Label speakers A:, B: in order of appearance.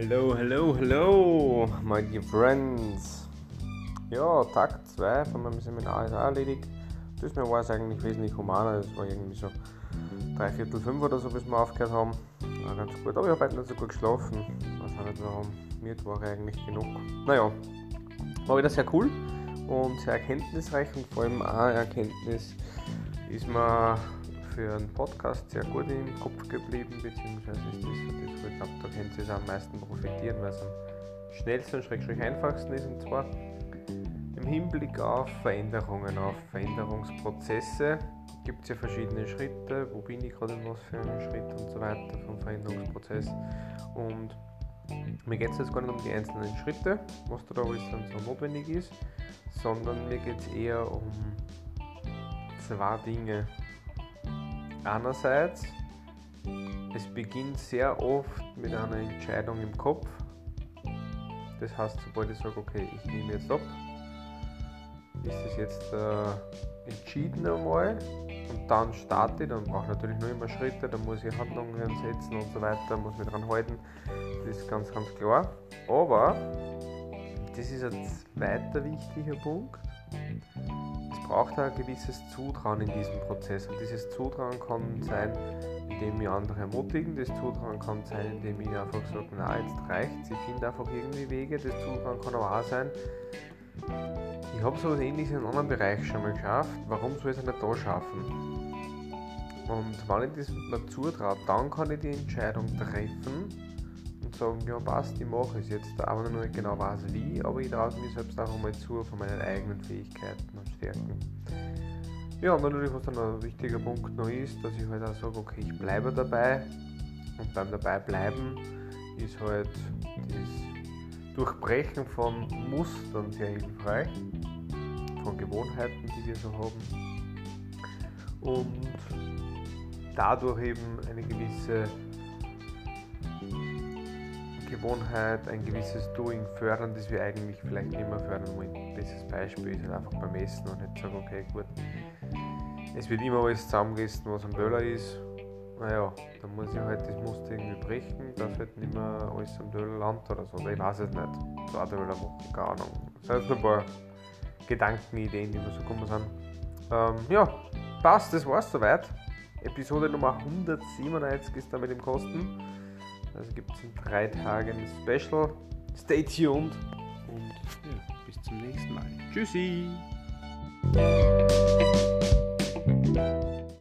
A: Hello, hello, hello, my dear friends. Ja, Tag 2 von meinem Seminar ist auch erledigt. Diesmal war es eigentlich wesentlich humaner. Es war irgendwie so drei Viertel fünf oder so, bis wir aufgehört haben. War ganz gut. Aber ich habe heute nicht so gut geschlafen. Was auch nicht warum. Mittwoch eigentlich genug. Naja, war wieder sehr cool und sehr erkenntnisreich und vor allem auch Erkenntnis ist mir für einen Podcast sehr gut im Kopf geblieben, beziehungsweise ist das das, glaube, da können Sie es am meisten profitieren, weil es am schnellsten und schrägstrich einfachsten ist, und zwar im Hinblick auf Veränderungen, auf Veränderungsprozesse gibt es ja verschiedene Schritte, wo bin ich gerade in was für einem Schritt und so weiter vom Veränderungsprozess und mir geht es jetzt gar nicht um die einzelnen Schritte, was da alles dann so notwendig ist, sondern mir geht es eher um zwei Dinge. Einerseits, es beginnt sehr oft mit einer Entscheidung im Kopf. Das heißt, sobald ich sage, okay, ich nehme jetzt ab, ist es jetzt äh, entschieden einmal und dann starte ich, dann brauche ich natürlich nur immer Schritte, dann muss ich Handlungen setzen und so weiter, muss mich dran halten, das ist ganz, ganz klar. Aber, das ist ein zweiter wichtiger Punkt, braucht ein gewisses Zutrauen in diesem Prozess. Und dieses Zutrauen kann sein, indem wir andere ermutigen. Das Zutrauen kann sein, indem ich einfach sage, na, jetzt reicht Ich finde einfach irgendwie Wege. Das Zutrauen kann aber auch sein, ich habe so etwas ähnliches in einem anderen Bereich schon mal geschafft. Warum soll ich es nicht da schaffen? Und wenn ich das mir zutraue, dann kann ich die Entscheidung treffen sagen, ja passt, ich mache es. Jetzt, ich noch nicht genau weiß wie, aber ich traue mir selbst auch einmal zu von meinen eigenen Fähigkeiten und Stärken. Ja, und natürlich, was dann ein wichtiger Punkt noch ist, dass ich halt auch sage, okay, ich bleibe dabei. Und beim dabei bleiben ist halt das Durchbrechen von Mustern sehr hilfreich, von Gewohnheiten, die wir so haben. Und dadurch eben eine gewisse Gewohnheit, ein gewisses Doing fördern, das wir eigentlich vielleicht nicht mehr fördern wollen. Bestes Beispiel ist halt einfach beim Essen und nicht sagen, okay, gut, es wird immer alles zusammengegessen, was am Döller ist. Naja, dann muss ich halt das Muster irgendwie brechen, dass halt nicht mehr alles am Döller landet oder so. Oder ich weiß es nicht. Zwei Döller machen, keine Ahnung. Das sind jetzt ein paar Gedankenideen, die mir so kommen sind. Ähm, ja, passt, das war's soweit. Episode Nummer 197 ist damit im Kosten. Also gibt es in drei Tagen ein Special. Stay tuned und ja, bis zum nächsten Mal. Tschüssi!